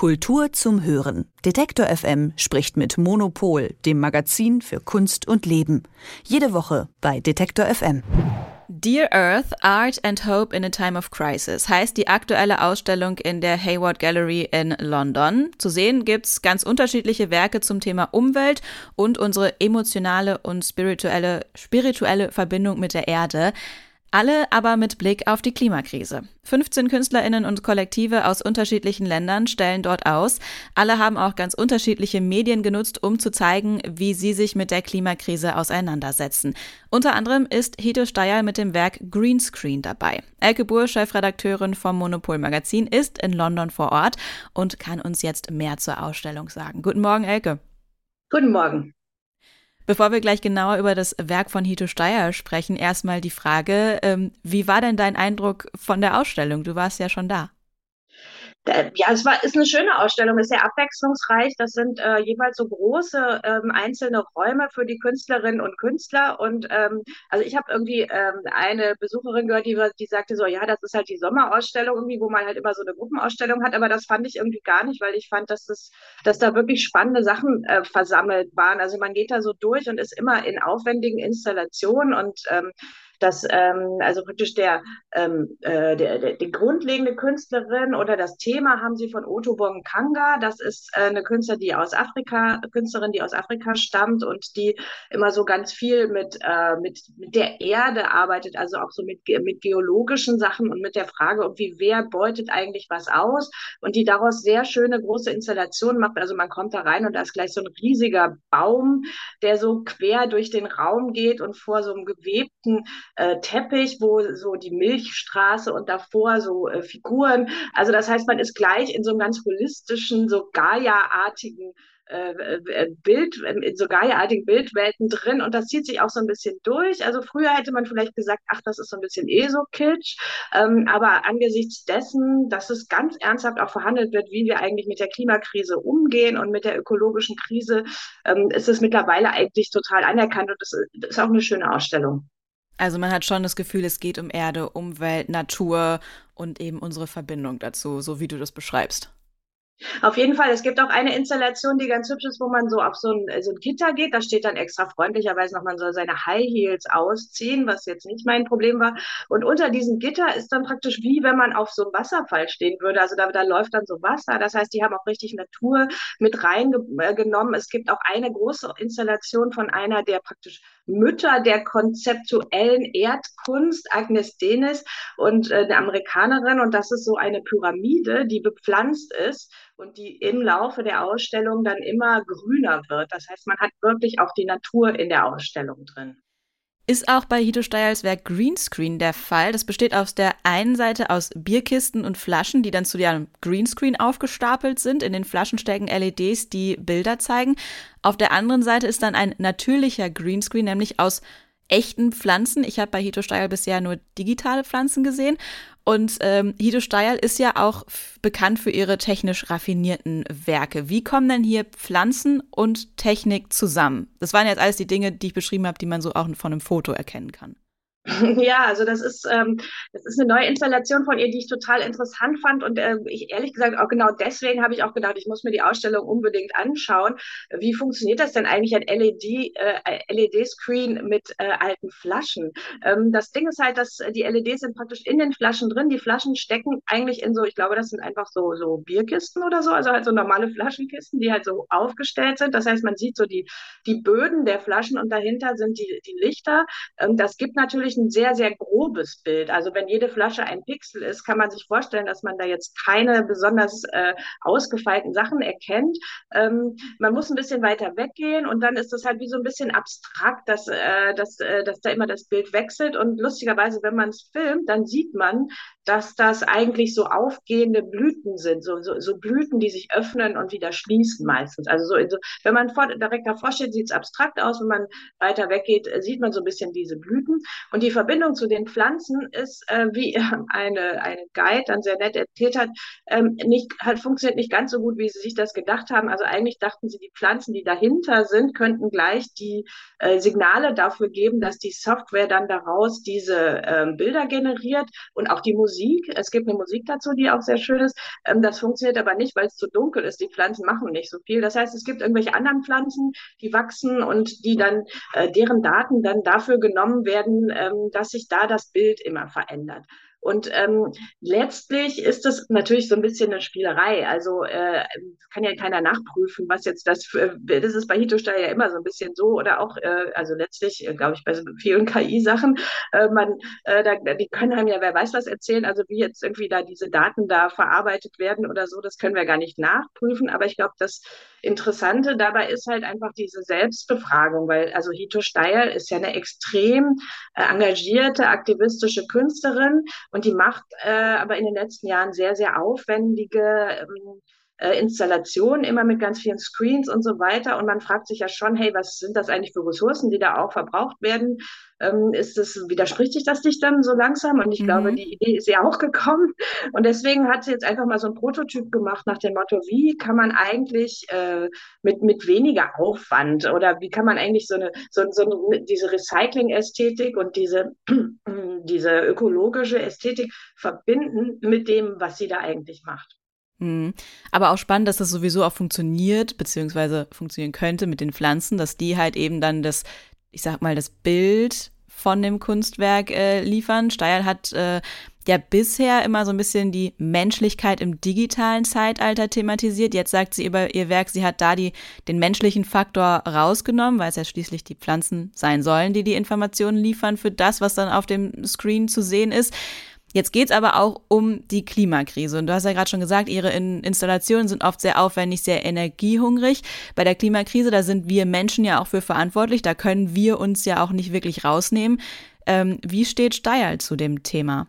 Kultur zum Hören. Detektor FM spricht mit Monopol, dem Magazin für Kunst und Leben. Jede Woche bei Detektor FM. Dear Earth, Art and Hope in a Time of Crisis heißt die aktuelle Ausstellung in der Hayward Gallery in London. Zu sehen gibt's ganz unterschiedliche Werke zum Thema Umwelt und unsere emotionale und spirituelle, spirituelle Verbindung mit der Erde. Alle aber mit Blick auf die Klimakrise. 15 Künstlerinnen und Kollektive aus unterschiedlichen Ländern stellen dort aus. Alle haben auch ganz unterschiedliche Medien genutzt, um zu zeigen, wie sie sich mit der Klimakrise auseinandersetzen. Unter anderem ist Hito Steyer mit dem Werk Greenscreen dabei. Elke Buhr, Chefredakteurin vom Monopol Magazin, ist in London vor Ort und kann uns jetzt mehr zur Ausstellung sagen. Guten Morgen, Elke. Guten Morgen. Bevor wir gleich genauer über das Werk von Hito Steyer sprechen, erstmal die Frage, ähm, wie war denn dein Eindruck von der Ausstellung? Du warst ja schon da. Ja, es war, ist eine schöne Ausstellung, ist sehr abwechslungsreich. Das sind äh, jeweils so große ähm, einzelne Räume für die Künstlerinnen und Künstler. Und ähm, also ich habe irgendwie ähm, eine Besucherin gehört, die, die sagte so, ja, das ist halt die Sommerausstellung irgendwie, wo man halt immer so eine Gruppenausstellung hat. Aber das fand ich irgendwie gar nicht, weil ich fand, dass, das, dass da wirklich spannende Sachen äh, versammelt waren. Also man geht da so durch und ist immer in aufwendigen Installationen und ähm, dass ähm, also praktisch der, ähm, äh, der, der, die grundlegende Künstlerin oder das Thema haben sie von Otto Bonkanga. Das ist äh, eine Künstler, die aus Afrika, Künstlerin, die aus Afrika stammt und die immer so ganz viel mit, äh, mit, mit der Erde arbeitet, also auch so mit, mit geologischen Sachen und mit der Frage, irgendwie, wer beutet eigentlich was aus und die daraus sehr schöne große Installationen macht. Also man kommt da rein und da ist gleich so ein riesiger Baum, der so quer durch den Raum geht und vor so einem gewebten äh, Teppich, wo so die Milchstraße und davor so äh, Figuren. Also das heißt, man ist gleich in so einem ganz holistischen, so Gaia-artigen äh, äh, Bild, in so Gaia-artigen Bildwelten drin und das zieht sich auch so ein bisschen durch. Also früher hätte man vielleicht gesagt, ach, das ist so ein bisschen eh so kitsch, ähm, aber angesichts dessen, dass es ganz ernsthaft auch verhandelt wird, wie wir eigentlich mit der Klimakrise umgehen und mit der ökologischen Krise, ähm, ist es mittlerweile eigentlich total anerkannt und das ist auch eine schöne Ausstellung. Also man hat schon das Gefühl, es geht um Erde, Umwelt, Natur und eben unsere Verbindung dazu, so wie du das beschreibst. Auf jeden Fall. Es gibt auch eine Installation, die ganz hübsch ist, wo man so auf so ein, so ein Gitter geht. Da steht dann extra freundlicherweise noch, man soll seine High Heels ausziehen, was jetzt nicht mein Problem war. Und unter diesem Gitter ist dann praktisch wie wenn man auf so einem Wasserfall stehen würde. Also da, da läuft dann so Wasser. Das heißt, die haben auch richtig Natur mit reingenommen. Es gibt auch eine große Installation von einer der praktisch Mütter der konzeptuellen Erdkunst, Agnes Denis und äh, eine Amerikanerin. Und das ist so eine Pyramide, die bepflanzt ist und die im Laufe der Ausstellung dann immer grüner wird. Das heißt, man hat wirklich auch die Natur in der Ausstellung drin. Ist auch bei Hito Steyers Werk Greenscreen der Fall. Das besteht auf der einen Seite aus Bierkisten und Flaschen, die dann zu dem Greenscreen aufgestapelt sind. In den Flaschen stecken LEDs, die Bilder zeigen. Auf der anderen Seite ist dann ein natürlicher Greenscreen, nämlich aus echten Pflanzen. Ich habe bei Hito Steil bisher nur digitale Pflanzen gesehen. Und ähm, Hito Steil ist ja auch bekannt für ihre technisch raffinierten Werke. Wie kommen denn hier Pflanzen und Technik zusammen? Das waren jetzt alles die Dinge, die ich beschrieben habe, die man so auch von einem Foto erkennen kann. Ja, also das ist, ähm, das ist eine neue Installation von ihr, die ich total interessant fand. Und äh, ich ehrlich gesagt auch genau deswegen habe ich auch gedacht, ich muss mir die Ausstellung unbedingt anschauen. Wie funktioniert das denn eigentlich ein LED, äh, LED-Screen mit äh, alten Flaschen? Ähm, das Ding ist halt, dass die LEDs sind praktisch in den Flaschen drin. Die Flaschen stecken eigentlich in so, ich glaube, das sind einfach so, so Bierkisten oder so, also halt so normale Flaschenkisten, die halt so aufgestellt sind. Das heißt, man sieht so die, die Böden der Flaschen und dahinter sind die, die Lichter. Ähm, das gibt natürlich ein sehr, sehr grobes Bild. Also wenn jede Flasche ein Pixel ist, kann man sich vorstellen, dass man da jetzt keine besonders äh, ausgefeilten Sachen erkennt. Ähm, man muss ein bisschen weiter weggehen und dann ist das halt wie so ein bisschen abstrakt, dass, äh, dass, äh, dass da immer das Bild wechselt. Und lustigerweise, wenn man es filmt, dann sieht man, dass das eigentlich so aufgehende Blüten sind, so, so, so Blüten, die sich öffnen und wieder schließen meistens. Also so, so wenn man vor, direkt davor steht, sieht es abstrakt aus. Wenn man weiter weggeht, sieht man so ein bisschen diese Blüten. Und die Verbindung zu den Pflanzen ist, äh, wie eine, eine Guide dann sehr nett erzählt hat, ähm, nicht, halt funktioniert nicht ganz so gut, wie sie sich das gedacht haben. Also eigentlich dachten sie, die Pflanzen, die dahinter sind, könnten gleich die äh, Signale dafür geben, dass die Software dann daraus diese ähm, Bilder generiert und auch die Musik. Es gibt eine Musik dazu, die auch sehr schön ist. Ähm, das funktioniert aber nicht, weil es zu dunkel ist. Die Pflanzen machen nicht so viel. Das heißt, es gibt irgendwelche anderen Pflanzen, die wachsen und die dann, äh, deren Daten dann dafür genommen werden, ähm, dass sich da das Bild immer verändert. Und ähm, letztlich ist das natürlich so ein bisschen eine Spielerei. Also äh, kann ja keiner nachprüfen, was jetzt das für, das ist bei Hitostyle ja immer so ein bisschen so oder auch, äh, also letztlich, äh, glaube ich, bei so vielen KI-Sachen, äh, man, äh, da, die können einem ja wer weiß was erzählen, also wie jetzt irgendwie da diese Daten da verarbeitet werden oder so, das können wir gar nicht nachprüfen. Aber ich glaube, das Interessante dabei ist halt einfach diese Selbstbefragung, weil also Hito Steyer ist ja eine extrem äh, engagierte, aktivistische Künstlerin und die macht äh, aber in den letzten Jahren sehr, sehr aufwendige ähm, äh, Installationen, immer mit ganz vielen Screens und so weiter. Und man fragt sich ja schon, hey, was sind das eigentlich für Ressourcen, die da auch verbraucht werden? Ähm, ist es, widerspricht sich das nicht dann so langsam? Und ich mhm. glaube, die Idee ist ja auch gekommen. Und deswegen hat sie jetzt einfach mal so ein Prototyp gemacht nach dem Motto, wie kann man eigentlich äh, mit, mit weniger Aufwand oder wie kann man eigentlich so eine, so, so eine, diese Recycling-Ästhetik und diese, diese ökologische Ästhetik verbinden mit dem, was sie da eigentlich macht. Mhm. Aber auch spannend, dass das sowieso auch funktioniert, beziehungsweise funktionieren könnte mit den Pflanzen, dass die halt eben dann das, ich sag mal, das Bild von dem Kunstwerk äh, liefern. Steil hat äh, ja bisher immer so ein bisschen die Menschlichkeit im digitalen Zeitalter thematisiert. Jetzt sagt sie über ihr Werk, sie hat da die, den menschlichen Faktor rausgenommen, weil es ja schließlich die Pflanzen sein sollen, die die Informationen liefern für das, was dann auf dem Screen zu sehen ist. Jetzt geht es aber auch um die Klimakrise. Und du hast ja gerade schon gesagt, ihre In Installationen sind oft sehr aufwendig, sehr energiehungrig. Bei der Klimakrise, da sind wir Menschen ja auch für verantwortlich. Da können wir uns ja auch nicht wirklich rausnehmen. Ähm, wie steht Steyr zu dem Thema?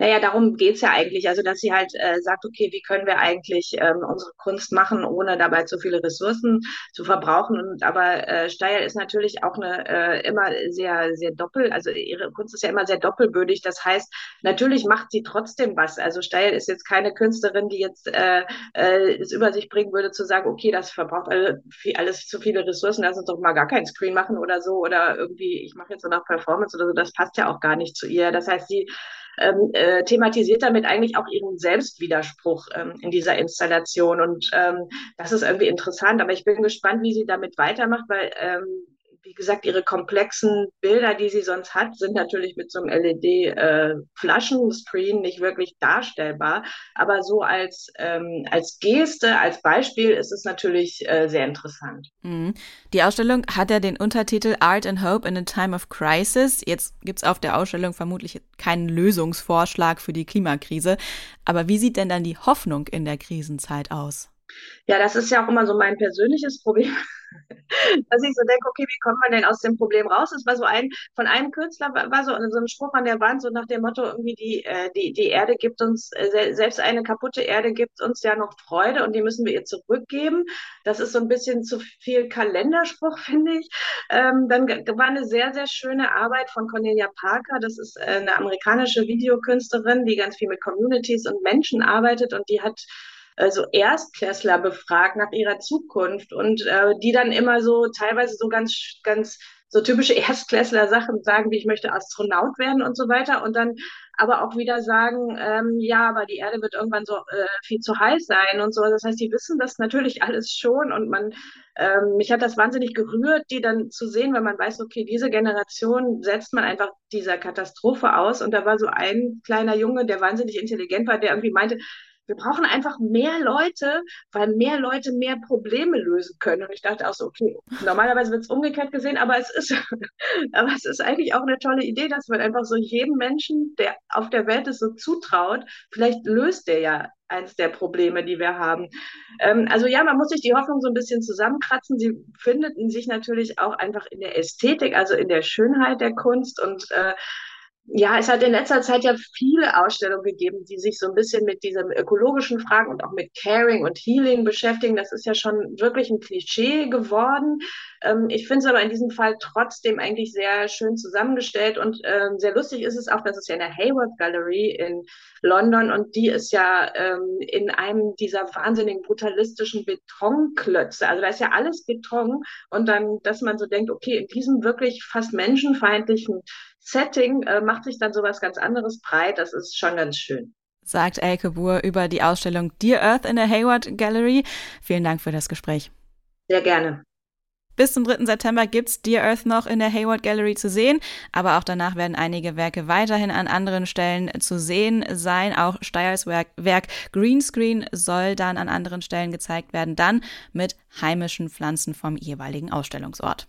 Naja, darum geht's ja eigentlich. Also, dass sie halt äh, sagt, okay, wie können wir eigentlich ähm, unsere Kunst machen, ohne dabei zu viele Ressourcen zu verbrauchen. Und aber äh, Steyer ist natürlich auch eine äh, immer sehr, sehr doppel, also ihre Kunst ist ja immer sehr doppelbödig. Das heißt, natürlich macht sie trotzdem was. Also Steyer ist jetzt keine Künstlerin, die jetzt äh, äh, es über sich bringen würde, zu sagen, okay, das verbraucht alle, viel, alles zu viele Ressourcen, lass uns doch mal gar keinen Screen machen oder so. Oder irgendwie, ich mache jetzt so nach Performance oder so, das passt ja auch gar nicht zu ihr. Das heißt, sie ähm, äh, thematisiert damit eigentlich auch ihren Selbstwiderspruch ähm, in dieser Installation. Und ähm, das ist irgendwie interessant, aber ich bin gespannt, wie sie damit weitermacht, weil ähm, wie gesagt, ihre komplexen Bilder, die sie sonst hat, sind natürlich mit so einem LED-Flaschenscreen äh, nicht wirklich darstellbar. Aber so als, ähm, als Geste, als Beispiel ist es natürlich äh, sehr interessant. Mhm. Die Ausstellung hat ja den Untertitel Art and Hope in a Time of Crisis. Jetzt gibt es auf der Ausstellung vermutlich keinen Lösungsvorschlag für die Klimakrise. Aber wie sieht denn dann die Hoffnung in der Krisenzeit aus? Ja, das ist ja auch immer so mein persönliches Problem, dass ich so denke, okay, wie kommt man denn aus dem Problem raus? Es war so ein, von einem Künstler war so, so ein Spruch an der Wand, so nach dem Motto, irgendwie die, äh, die, die Erde gibt uns, äh, selbst eine kaputte Erde gibt uns ja noch Freude und die müssen wir ihr zurückgeben. Das ist so ein bisschen zu viel Kalenderspruch, finde ich. Ähm, dann war eine sehr, sehr schöne Arbeit von Cornelia Parker. Das ist äh, eine amerikanische Videokünstlerin, die ganz viel mit Communities und Menschen arbeitet und die hat also Erstklässler befragt nach ihrer Zukunft und äh, die dann immer so teilweise so ganz, ganz so typische Erstklässler-Sachen sagen, wie ich möchte Astronaut werden und so weiter und dann aber auch wieder sagen, ähm, ja, aber die Erde wird irgendwann so äh, viel zu heiß sein und so. Das heißt, die wissen das natürlich alles schon und man, ähm, mich hat das wahnsinnig gerührt, die dann zu sehen, weil man weiß, okay, diese Generation setzt man einfach dieser Katastrophe aus und da war so ein kleiner Junge, der wahnsinnig intelligent war, der irgendwie meinte, wir brauchen einfach mehr Leute, weil mehr Leute mehr Probleme lösen können. Und ich dachte auch so, okay, normalerweise wird es umgekehrt gesehen, aber es ist, aber es ist eigentlich auch eine tolle Idee, dass man einfach so jedem Menschen, der auf der Welt ist, so zutraut, vielleicht löst der ja eins der Probleme, die wir haben. Ähm, also ja, man muss sich die Hoffnung so ein bisschen zusammenkratzen. Sie findet sich natürlich auch einfach in der Ästhetik, also in der Schönheit der Kunst und äh, ja, es hat in letzter Zeit ja viele Ausstellungen gegeben, die sich so ein bisschen mit diesen ökologischen Fragen und auch mit Caring und Healing beschäftigen. Das ist ja schon wirklich ein Klischee geworden. Ähm, ich finde es aber in diesem Fall trotzdem eigentlich sehr schön zusammengestellt und ähm, sehr lustig ist es auch, dass es ja in der Hayward Gallery in London und die ist ja ähm, in einem dieser wahnsinnigen brutalistischen Betonklötze. Also da ist ja alles Beton und dann, dass man so denkt, okay, in diesem wirklich fast menschenfeindlichen Setting äh, macht sich dann sowas ganz anderes breit. Das ist schon ganz schön. Sagt Elke Buhr über die Ausstellung Dear Earth in der Hayward Gallery. Vielen Dank für das Gespräch. Sehr gerne. Bis zum 3. September gibt's Dear Earth noch in der Hayward Gallery zu sehen, aber auch danach werden einige Werke weiterhin an anderen Stellen zu sehen sein. Auch Steyers Werk, Werk Greenscreen soll dann an anderen Stellen gezeigt werden, dann mit heimischen Pflanzen vom jeweiligen Ausstellungsort.